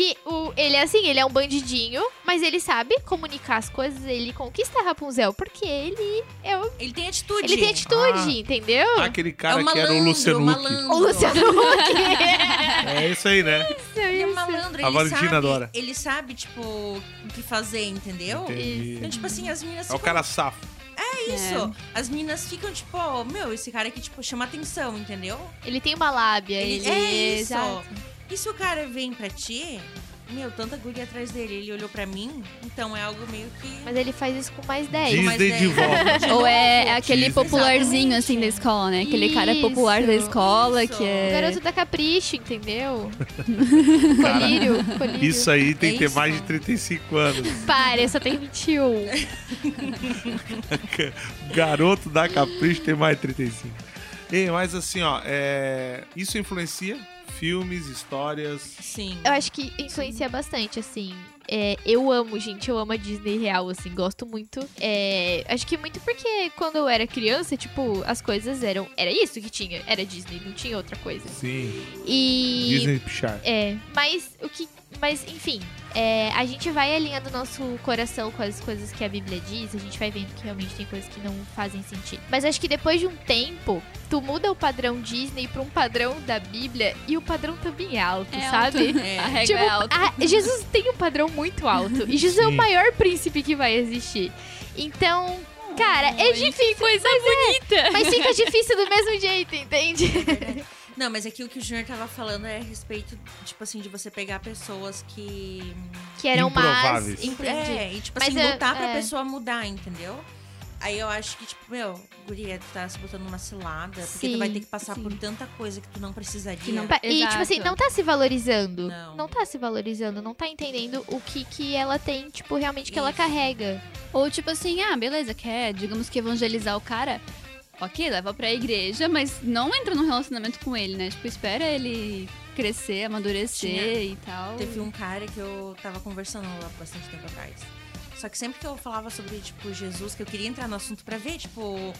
Que o, ele é assim, ele é um bandidinho, mas ele sabe comunicar as coisas, ele conquista a Rapunzel, porque ele é o, Ele tem atitude. ele tem atitude, Ah. entendeu? Aquele É cara o que era o malandro, Luciano o Huck. malandro. O Luciano Huck. *laughs* É isso aí, né? Ele é malandro, A ele Valentina sabe, adora. ele sabe, tipo, o que fazer, entendeu? Entendi. Então, tipo assim, as meninas É o ficam... cara safo. É isso. As meninas ficam, tipo, ó, meu, esse cara aqui, tipo, chama atenção, entendeu? Ele tem uma lábia, Ele- ele, é isso. Exato. E se o cara vem pra ti, meu, tanta guria atrás dele, ele olhou pra mim, então é algo meio que... Mas ele faz isso com mais 10. Disney mais de dez. volta. De Ou é novo. aquele Isso. popularzinho, assim, da escola, né? Aquele cara popular da Isso. escola Isso. que O é... garoto da Capricho, entendeu? *laughs* Cara, colírio, colírio. Isso aí tem É que ter isso. mais de 35 anos. *laughs* Pare, só tem 21. *laughs* Garoto da Capricho tem mais de 35. Ei, mas assim, ó, é... isso influencia filmes, histórias. Sim. Eu acho que influencia bastante, assim. É, eu amo, gente, eu amo a Disney real, assim, gosto muito. É, acho que muito porque quando eu era criança, tipo, as coisas eram. Era isso que tinha, era Disney, não tinha outra coisa. Sim, E. Disney Pixar. É, mas o que. Mas, enfim, é, a gente vai alinhando nosso coração com as coisas que a Bíblia diz, a gente vai vendo que realmente tem coisas que não fazem sentido. Mas acho que depois de um tempo, tu muda o padrão Disney pra um padrão da Bíblia e o padrão também é alto, É sabe? alto. *laughs* É. A régua Tipo, é alta. a- Jesus tem um padrão muito alto. E Jesus é o Sim. maior príncipe que vai existir. Então, cara, é Ai, difícil. Coisa bonita. Mas fica *laughs* difícil do mesmo jeito, entende? Verdade. *laughs* Não, mas aqui o que o Junior tava falando é a respeito, tipo assim, de você pegar pessoas que. Que eram más. Improváveis. Entendi. É, e tipo Mas assim, eu- lutar pra é. pessoa mudar, entendeu? Aí eu acho que, tipo, meu, guria, tu tá se botando numa cilada, porque Sim, tu vai ter que passar sim. por tanta coisa que tu não precisaria. Que não- Pa- E, tipo Exato. assim, não tá se valorizando. Não. tá se valorizando, não tá entendendo o que que ela tem, tipo, realmente que ela Isso. carrega. Ou tipo assim, ah, beleza, quer, digamos que evangelizar o cara. Ok, leva pra igreja, mas não entra num relacionamento com ele, né? Tipo, espera ele crescer, amadurecer Tinha- e tal. Teve um cara que eu tava conversando há bastante tempo atrás. Só que sempre que eu falava sobre, tipo, Jesus, que eu queria entrar no assunto pra ver, tipo,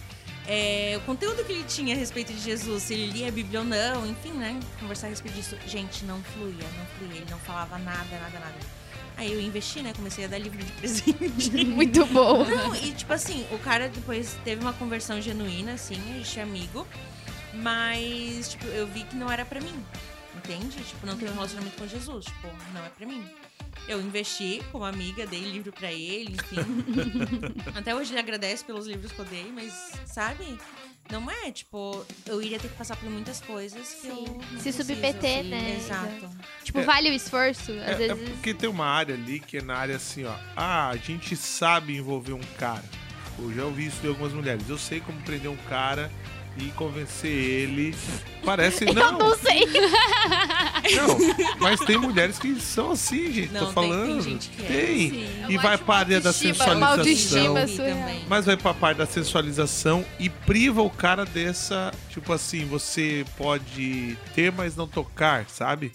é, o conteúdo que ele tinha a respeito de Jesus, se ele lia a Bíblia ou não, enfim, né? Conversar a respeito disso. Gente, não fluía, não fluía. Ele não falava nada, nada, nada. Aí eu investi, né? Comecei a dar livro de presente. *laughs* Muito bom. Não, e tipo assim, o cara depois teve uma conversão genuína, assim, a gente é amigo. Mas, tipo, eu vi que não era pra mim. Entende? Tipo, não tenho um relacionamento com Jesus. Tipo, não é pra mim. Eu investi como amiga, dei livro pra ele, enfim. *laughs* Até hoje ele agradece pelos livros que eu dei, mas, sabe? Não é, tipo, eu iria ter que passar por muitas coisas que Sim. eu. não Se submeter, né? Exato. Tipo, É. vale o esforço, às É, é vezes. porque tem uma área ali que é na área assim, ó. Ah, a gente sabe envolver um cara. Eu já ouvi isso de algumas mulheres. Eu sei como prender um cara e convencer ele. Parece. Eu Não, não sei. não. Mas tem mulheres que são assim, gente. Não, tô tem- falando. tem gente que é. Tem. Sim. E vai pra área da uma sensualização. Eu. Mas vai pra parte da sensualização e priva o cara dessa. Tipo assim, você pode ter, mas não tocar, sabe?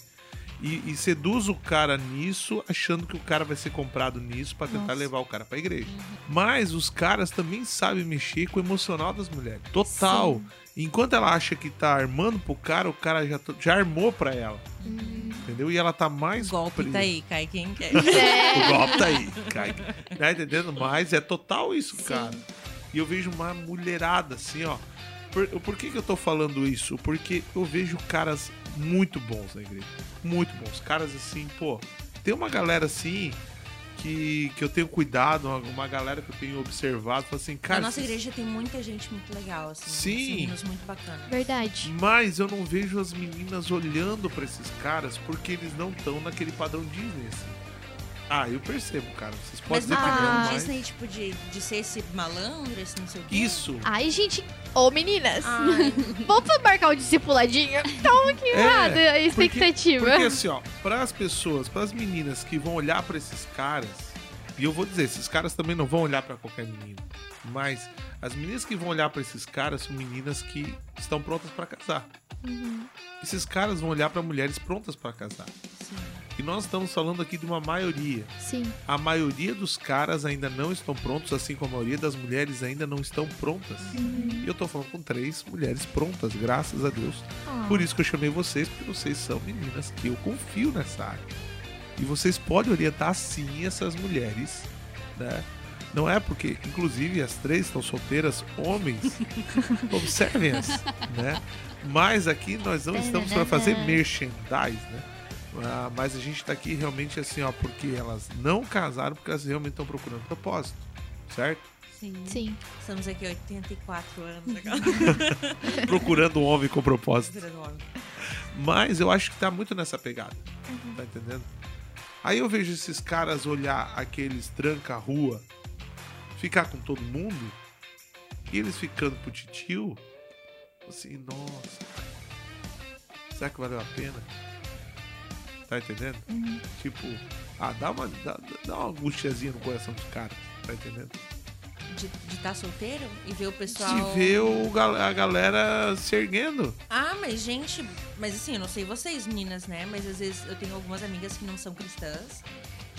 E, e seduz o cara nisso, achando que o cara vai ser comprado nisso pra tentar Nossa. levar o cara pra igreja. Mas os caras também sabem mexer com o emocional das mulheres. Total. Enquanto ela acha que tá armando pro cara, o cara já, já armou pra ela. Entendeu? E ela tá mais. O golpe presa. tá aí, cai quem quer. *laughs* O golpe tá aí, cai. Tá entendendo? Mas é total isso, cara. E eu vejo uma mulherada assim, ó. Por, por que, que eu tô falando isso? Porque eu vejo caras muito bons na igreja. Muito bons. Caras assim, pô. Tem uma galera assim que, que eu tenho cuidado, uma, uma galera que eu tenho observado. Falo assim, cara. Na nossa igreja tem muita gente muito legal, assim. Sim. uns Meninos muito bacanas. Verdade. Mas eu não vejo as meninas olhando pra esses caras porque eles não estão naquele padrão Disney, assim. Ah, eu percebo, cara. Vocês podem Mas que mas... Disney, tipo, de, de ser esse malandro, esse não sei o quê. Isso. Ai, gente. Ô, meninas. Ai, *laughs* Vamos marcar o discipuladinho? Tá um pouquinho É, errado a expectativa. Porque assim, ó, pras pessoas, pras meninas que vão olhar pra esses caras, e eu vou dizer, esses caras também não vão olhar pra qualquer menino, mas As meninas que vão olhar pra esses caras são meninas que estão prontas pra casar. Esses caras vão olhar pra mulheres prontas pra casar. E nós estamos falando aqui de uma maioria. Sim. A maioria dos caras ainda não estão prontos, assim como a maioria das mulheres ainda não estão prontas. E eu tô falando com três mulheres prontas, graças a Deus. Ah. Por isso que eu chamei vocês, porque vocês são meninas que eu confio nessa área. E vocês podem orientar sim essas mulheres, né? Não é porque, inclusive, as três estão solteiras, homens, *laughs* observem-as, né? Mas aqui nós não estamos para fazer merchandise, né? Ah, mas a gente tá aqui realmente assim, ó, porque elas não casaram, porque elas realmente estão procurando propósito, certo? Sim. Sim. Estamos aqui há 84 anos. Legal. *laughs* *laughs* procurando um homem com propósito. Homem. Mas eu acho que tá muito nessa pegada. Tá entendendo? Aí eu vejo esses caras olhar aqueles tranca-rua, ficar com todo mundo, e eles ficando pro titio, assim, nossa, será que valeu a pena? Tá entendendo? Tipo, ah, dá uma, dá, dá uma angustiazinha no coração dos caras, tá entendendo? De estar solteiro e ver o pessoal. De ver o, a galera se erguendo. Ah, mas gente, mas assim, eu não sei vocês, meninas, né? Mas às vezes eu tenho algumas amigas que não são cristãs.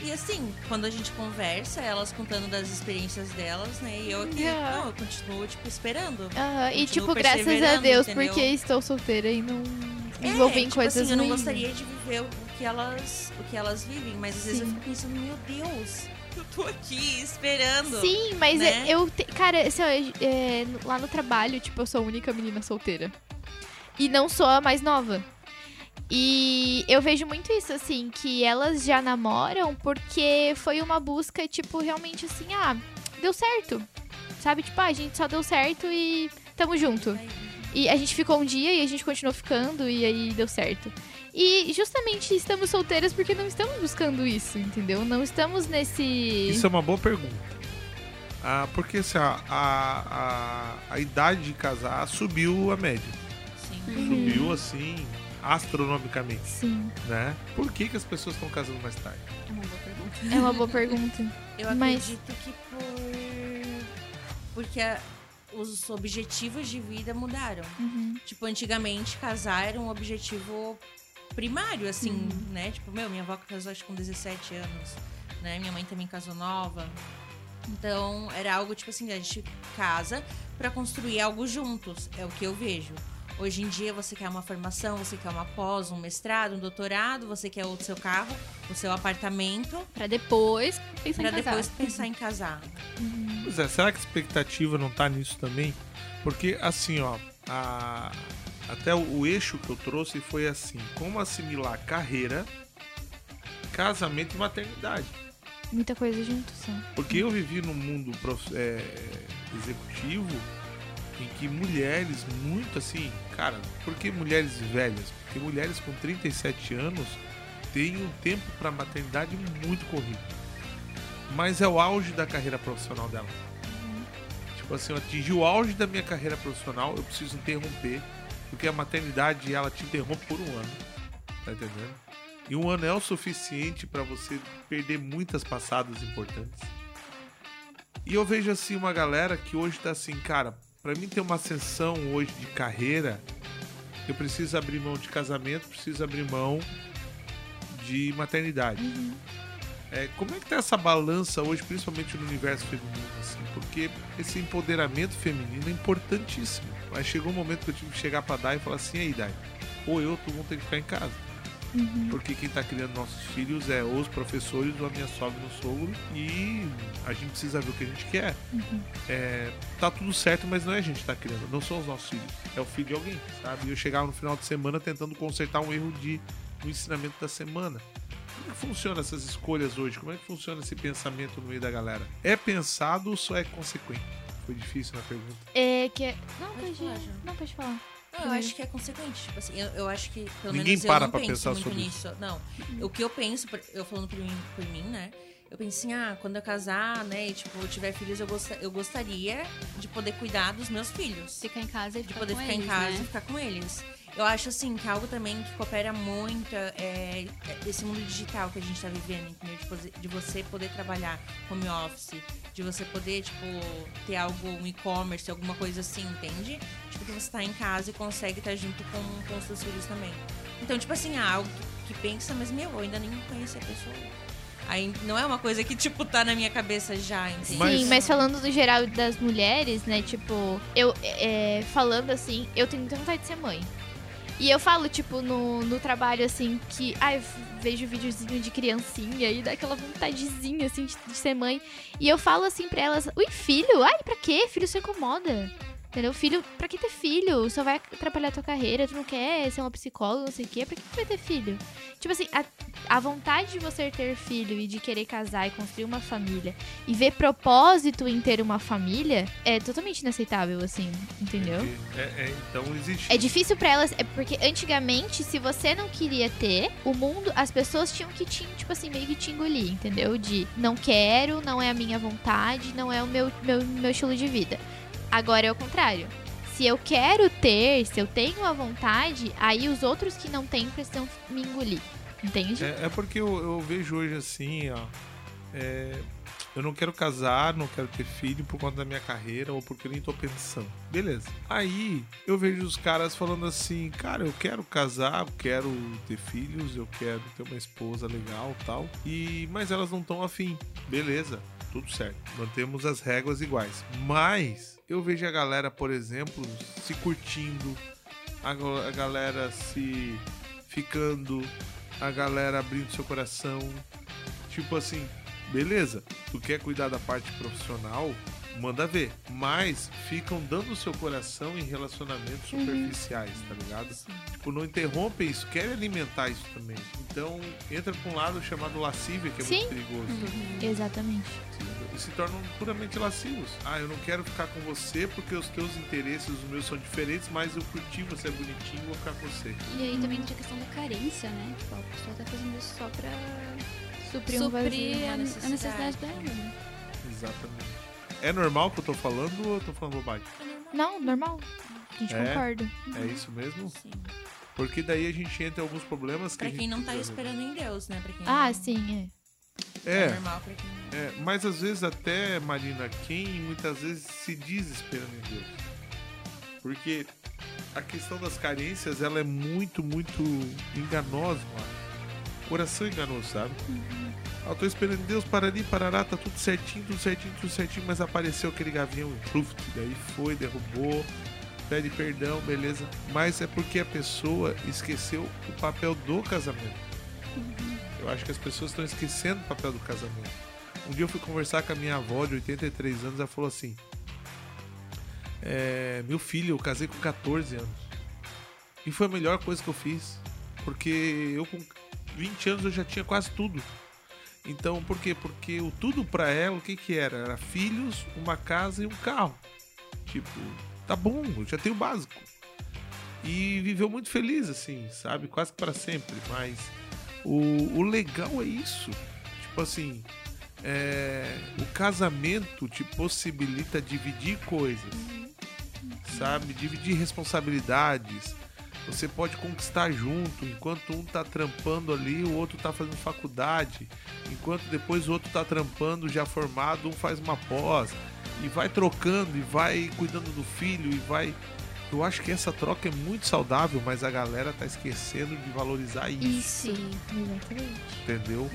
E assim, quando a gente conversa, elas contando das experiências delas, né? E eu aqui, Yeah. não, eu continuo, tipo, esperando. Aham, E Continuo tipo, graças a Deus, entendeu? porque estou solteira e não É, envolvi em tipo coisas assim, eu não ruins. gostaria de viver o que elas, o que elas vivem, mas às vezes eu fico pensando, meu Deus, eu tô aqui esperando. Sim, mas né? eu. te- Cara, assim, ó, é, lá no trabalho, tipo, eu sou a única menina solteira. E não sou a mais nova. E eu vejo muito isso, assim, que elas já namoram porque foi uma busca, tipo, realmente assim, ah, deu certo. Sabe? Tipo, ah, a gente só deu certo e tamo junto. E a gente ficou um dia e a gente continuou ficando e aí deu certo. E justamente estamos solteiras porque não estamos buscando isso, entendeu? Não estamos nesse. Isso é uma boa pergunta. Ah, porque assim, a, a, a, a idade de casar subiu a média. Sim. Subiu assim, astronomicamente, Sim, né? Por que, que as pessoas estão casando mais tarde? É uma boa pergunta. é uma boa pergunta. *laughs* Eu Mas- acredito que por. Porque a- os objetivos de vida mudaram. Uhum. Tipo, antigamente casar era um objetivo primário, assim, né? Tipo, meu, minha avó casou acho com 17 anos, né? Minha mãe também casou nova. Então, era algo tipo assim, a gente casa pra construir algo juntos, é o que eu vejo. Hoje em dia você quer uma formação, você quer uma pós, um mestrado, um doutorado, você quer o seu carro, o seu apartamento, Pra depois pensar pra em casar. depois pensar em casar. Pois é, será que a expectativa não tá nisso também? Porque assim, ó, a- até o, o eixo que eu trouxe foi assim, como assimilar carreira, casamento e maternidade. Muita coisa junto, só. Porque eu vivi num mundo prof- é, executivo em que mulheres, muito assim, cara, por que mulheres velhas? Porque mulheres com 37 anos têm um tempo para maternidade muito corrido. Mas é o auge da carreira profissional dela. Tipo assim, eu atingi o auge da minha carreira profissional, eu preciso interromper, porque a maternidade ela te interrompe por um ano. Tá entendendo? E um ano é o suficiente para você perder muitas passadas importantes. E eu vejo assim uma galera que hoje tá assim, cara, para mim ter uma ascensão hoje de carreira, eu preciso abrir mão de casamento, preciso abrir mão de maternidade. É, como é que tá essa balança hoje, principalmente no universo feminino, assim? Porque esse empoderamento feminino é importantíssimo. Mas chegou um momento que eu tive que chegar pra Dai e falar assim, aí Dai, ou eu, tu vão ter que ficar em casa. Porque quem tá criando nossos filhos é os professores, ou a minha sogra e o sogro, e a gente precisa ver o que a gente quer. É, tá tudo certo, mas não é a gente que tá criando, não são os nossos filhos, é o filho de alguém, sabe? E eu chegava no final de semana tentando consertar um erro de, no ensinamento da semana. Como é que funciona essas escolhas hoje? Como é que funciona esse pensamento no meio da galera? É pensado ou só é consequente? Foi difícil na pergunta. É que. Não, Pode pode, não, pode falar. Não, eu acho que é consequente. Tipo assim, eu, eu acho que pelo Ninguém menos para eu não pra penso pensar muito sobre nisso. Não. O que eu penso, eu falando por mim, por mim, né? Eu penso assim, ah, quando eu casar, né, e tipo, eu tiver filhos, eu, gosta, eu gostaria de poder cuidar dos meus filhos. Ficar em casa e De ficar poder com ficar eles, em casa né? e ficar com eles. Eu acho assim que algo também que coopera muito é esse mundo digital que a gente tá vivendo, entendeu? De, você poder trabalhar home office, de você poder, tipo, ter algo, um e-commerce, alguma coisa assim, entende? Tipo, que você tá em casa e consegue estar junto com, com os seus filhos também. Então, tipo assim, ah, algo que, que pensa, mas meu, eu ainda nem conheci a pessoa. Aí não é uma coisa que, tipo, tá na minha cabeça já, entende? Mas- Sim, mas falando no geral das mulheres, né? Tipo, eu é, falando assim, eu tenho muita vontade de ser mãe. E eu falo, tipo, no, no trabalho, assim, que. Ai, eu vejo videozinho de criancinha e dá aquela vontadezinha, assim, de, de ser mãe. E eu falo assim pra elas: Ui, filho? Ai, pra quê? Filho só incomoda. Entendeu? Filho, pra que ter filho? Só vai atrapalhar a tua carreira, tu não quer ser uma psicóloga, não sei o quê, pra que tu vai ter filho? Tipo assim, a, a vontade de você ter filho e de querer casar e construir uma família e ver propósito em ter uma família é totalmente inaceitável, assim, entendeu? É, é, então existe. É difícil pra elas, é porque antigamente, se você não queria ter, o mundo, as pessoas tinham que te, tipo assim, meio que te engolir, entendeu? De não quero, não é a minha vontade, não é o meu, meu, meu estilo de vida. Agora é o contrário. Se eu quero ter, se eu tenho a vontade, aí os outros que não têm precisam me engolir. Entende? É, é porque eu, eu vejo hoje assim, ó. é, eu não quero casar, não quero ter filho por conta da minha carreira ou porque eu nem tô pensando. Beleza. Aí eu vejo os caras falando assim, cara, eu quero casar, eu quero ter filhos, eu quero ter uma esposa legal tal. E mas elas não estão afim. Beleza, tudo certo. Mantemos as regras iguais. Mas eu vejo a galera, por exemplo, se curtindo, a, a galera se ficando, a galera abrindo seu coração. Tipo assim, beleza, tu quer cuidar da parte profissional, manda ver. Mas ficam dando seu coração em relacionamentos superficiais, tá ligado? Tipo, não interrompem isso, querem alimentar isso também. Então, entra pra um lado chamado lascívia, que é Sim. muito perigoso. Exatamente. E se tornam puramente lascivos. Ah, eu não quero ficar com você porque os teus interesses, os meus são diferentes, mas eu curti, você é bonitinho, vou ficar com você. E aí também tem a questão da carência, né? Tipo, a pessoa tá fazendo isso só pra Suprir um suprir vazio, a, uma a necessidade necessidade. dela. né? Exatamente. É normal que eu tô falando ou eu tô falando bobagem? Não, normal. A gente É? concorda. É isso mesmo? Sim. Porque daí a gente entra em alguns problemas que Pra a gente quem não tá esperando em Deus, né? Pra quem Ah, não- sim, é. É É, normal pra quem é, mas às vezes até, Marina, quem muitas vezes se diz esperando em Deus. Porque a questão das carências, ela é muito, muito enganosa, mano. Coração enganoso, sabe? Ah, eu tô esperando em Deus, para ali, parará, tá tudo certinho, tudo certinho, tudo certinho, mas apareceu aquele gavião pluft, daí foi, derrubou, pede perdão, beleza. Mas é porque a pessoa esqueceu o papel do casamento. Eu acho que as pessoas estão esquecendo o papel do casamento. Um dia eu fui conversar com a minha avó de 83 anos, ela falou assim: é, Meu filho, eu casei com 14 anos. E foi a melhor coisa que eu fiz. Porque eu com 20 anos eu já tinha quase tudo. Então, por quê? Porque o tudo pra ela, o que que era? Era filhos, uma casa e um carro. Tipo, tá bom, eu já tenho o básico. E viveu muito feliz, assim, sabe? Quase que para sempre. Mas o, o legal é isso. Tipo assim, é, o casamento te possibilita dividir coisas, sabe? Dividir responsabilidades. Você pode conquistar junto, enquanto um tá trampando ali, o outro tá fazendo faculdade, enquanto depois o outro tá trampando já formado, um faz uma pós, e vai trocando, e vai cuidando do filho, e vai. Eu acho que essa troca é muito saudável, mas a galera tá esquecendo de valorizar isso Isso. Exatamente. entendeu?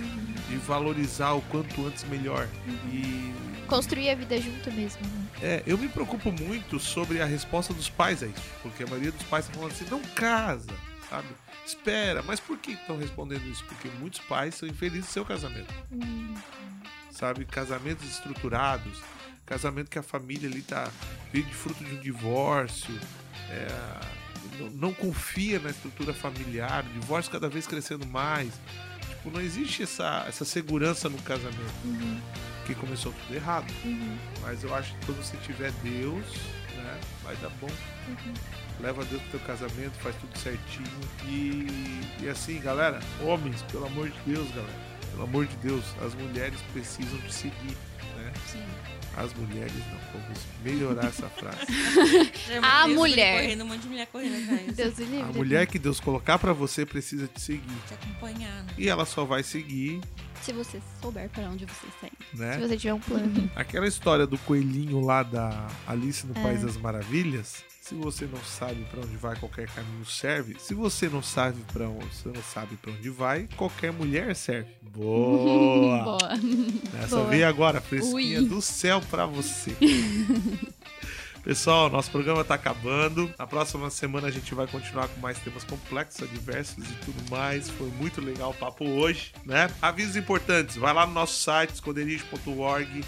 E valorizar o quanto antes melhor. E Construir a vida junto mesmo, né? é, eu me preocupo muito sobre a resposta dos pais a isso, porque a maioria dos pais estão falando assim, não casa, sabe? Espera, mas por que estão respondendo isso? Porque muitos pais são infelizes no seu casamento, sabe? Casamentos estruturados, casamento que a família ali tá veio de fruto de um divórcio, é, não, não confia na estrutura familiar, o divórcio cada vez crescendo mais. Tipo, não existe essa, essa segurança no casamento. Que começou tudo errado. Mas eu acho que quando você tiver Deus, né, vai dar bom. Leva Deus pro teu casamento, faz tudo certinho. E, e assim, galera, homens, pelo amor de Deus, galera. Pelo amor de Deus, as mulheres precisam te seguir. As mulheres não. Vamos melhorar essa frase. *laughs* A Deus mulher. Correndo, um monte de mulher correndo atrás. Deus o A livre. mulher que Deus colocar pra você precisa te seguir. Te acompanhar, né? E ela só vai seguir, Se você souber para onde você está indo. né? Se você tiver um plano. Aquela história do coelhinho lá da Alice no É. País das Maravilhas. Se você não sabe pra onde vai, qualquer caminho serve. Se você não sabe para onde, você não sabe para onde vai, qualquer mulher serve. Boa. *laughs* Boa. Essa Boa. veio agora, fresquinha Ui. do céu pra você. *laughs* Pessoal, nosso programa tá acabando. Na próxima semana a gente vai continuar com mais temas complexos, diversos e tudo mais. Foi muito legal o papo hoje, né? Avisos importantes: vai lá no nosso site, esconderijo.org.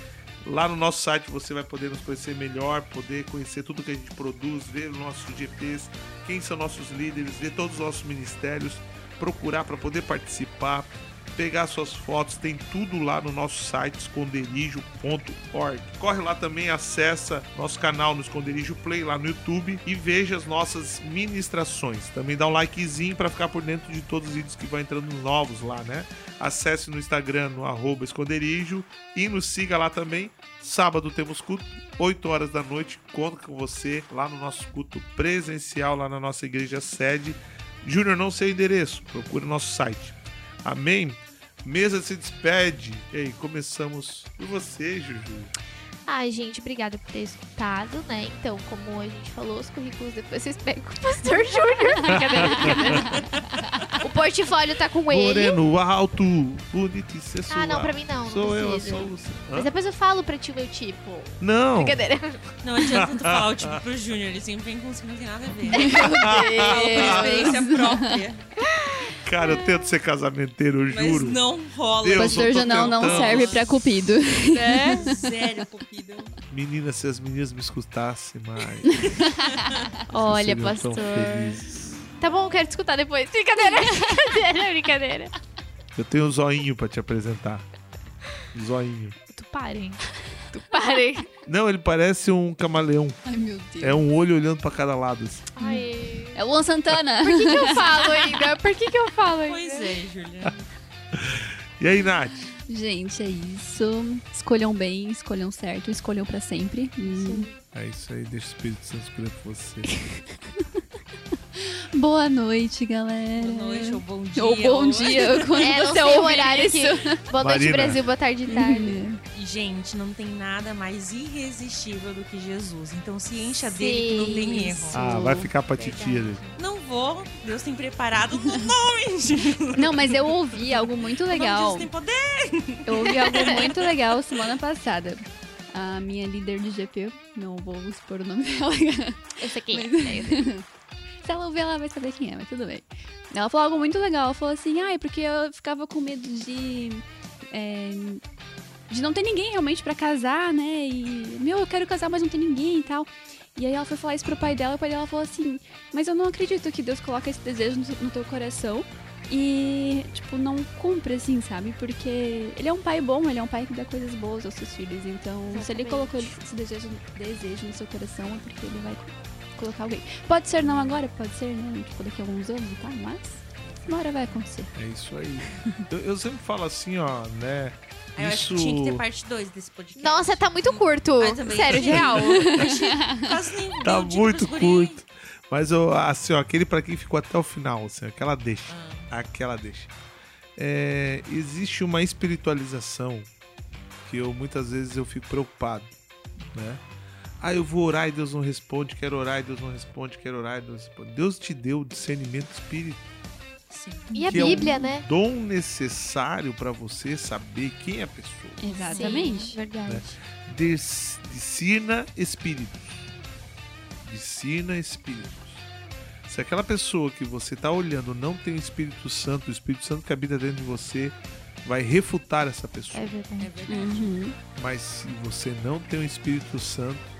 Lá no nosso site você vai poder nos conhecer melhor, poder conhecer tudo que a gente produz, ver os nossos GPs, quem são nossos líderes, ver todos os nossos ministérios, procurar para poder participar, pegar suas fotos, tem tudo lá no nosso site esconderijo.org. Corre lá também, acessa nosso canal no Esconderijo Play lá no YouTube e veja as nossas ministrações. Também dá um likezinho para ficar por dentro de todos os vídeos que vão entrando novos lá, né? Acesse no Instagram no arroba esconderijo e nos siga lá também. Sábado temos culto, 8 horas da noite. Conto com você lá no nosso culto presencial, lá na nossa igreja sede. Júnior, não sei o endereço, procura o nosso site. Amém? Mesa se despede. E aí, começamos por você, Juju. Ai, gente, obrigada por ter escutado, né? Então, como a gente falou, os currículos depois vocês pegam com o Pastor *laughs* Júnior. O portfólio tá com ele. Moreno alto, bonito e sensual. Ah, não, pra mim não, não Sou eu, precisa. sou você. Hã? Mas depois eu falo pra ti o meu tipo. Não. Brincadeira. Não adianta tu falar o tipo *laughs* pro Júnior, ele sempre vem com uns que não tem nada a ver. Fala por experiência própria. Cara, eu tento ser casamenteiro, eu Mas juro. não rola. Deus, Pastor eu tô Janão não tentando. serve pra cupido. É sério, cupido. Menina, se as meninas me escutassem mais. *laughs* Olha, seriam pastor. felizes. Tá bom, quero te escutar depois. Brincadeira, *laughs* brincadeira, brincadeira. Eu tenho um zoinho pra te apresentar. Um zoinho. Tu parem. Tu *laughs* parem. Não, ele parece um camaleão. Ai, meu Deus. É um olho olhando pra cada lado. assim. Ai. É o Luan Santana. Por que, que eu *laughs* falo ainda? Por que, que eu falo ainda? Pois é, Juliana. *laughs* E aí, Nath? Gente, é isso. Escolham bem, escolham certo, escolham pra sempre. E É isso aí, deixa o Espírito Santo escolher por você. Boa noite, galera. Boa noite ou bom dia. Ou bom ou- dia, *laughs* quando É, você sei o ouvir horário isso. aqui. Boa noite, Marina. Brasil. Boa tarde, tarde. E, gente, não tem nada mais irresistível do que Jesus. Então se encha dele que não tem erro. Ah, vai ficar pra titia. Não vou. Deus tem preparado no nome de Jesus. Não, mas eu ouvi algo muito O nome de legal. Jesus tem poder. Eu ouvi algo muito legal semana passada. A minha líder de GP, não vou expor o nome dela. Eu sei quem é. Se ela ouvir, ela vai saber quem é, mas tudo bem. Ela falou algo muito legal. Ela falou assim, ai, porque eu ficava com medo de. é, de não ter ninguém realmente pra casar, né? E, meu, eu quero casar, mas não tem ninguém e tal. E aí ela foi falar isso pro pai dela, e o pai dela falou assim, mas eu não acredito que Deus coloca esse desejo no, teu coração e, tipo, não cumpre, assim, sabe? Porque ele é um pai bom, ele é um pai que dá coisas boas aos seus filhos. Então, se ele Exatamente. colocou esse desejo, desejo no seu coração, é porque ele vai colocar alguém. Pode ser não agora, pode ser, né? Tipo, daqui a alguns anos e tal, mas uma hora vai acontecer. É isso aí. *laughs* Eu, eu sempre falo assim, ó, né? Eu acho Isso. que tinha que ter parte 2 desse podcast. Nossa, tá muito curto. Ah. Sério, de real. *laughs* Tá muito curto. Mas eu, assim, ó, aquele pra quem ficou até o final, assim, aquela deixa. Ah. Aquela deixa. É, existe uma espiritualização que eu muitas vezes eu fico preocupado, né? Ah, eu vou orar e Deus não responde, quero orar e Deus não responde, quero orar e Deus não responde. Deus te deu o discernimento espírita. Sim. E a Bíblia, é um né? dom necessário pra você saber quem é a pessoa. Exatamente. Sim, verdade. Dis- discirna espíritos. Discirna espíritos. Se aquela pessoa que você está olhando não tem o Espírito Santo, o Espírito Santo que habita dentro de você vai refutar essa pessoa. É verdade. É verdade. Uhum. Mas se você não tem o Espírito Santo,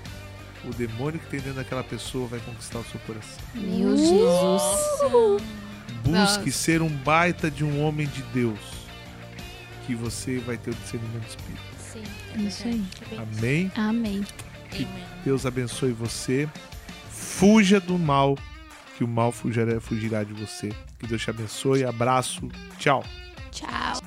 o demônio que tem dentro daquela pessoa vai conquistar o seu coração. Meu Jesus. Busque Nossa. ser um baita de um homem de Deus, que você vai ter o discernimento espírita. Sim, É isso aí. É Amém? Amém. Amen. Deus abençoe você. Fuja do mal, que o mal fugirá, fugirá de você. Que Deus te abençoe. Abraço. Tchau. Tchau.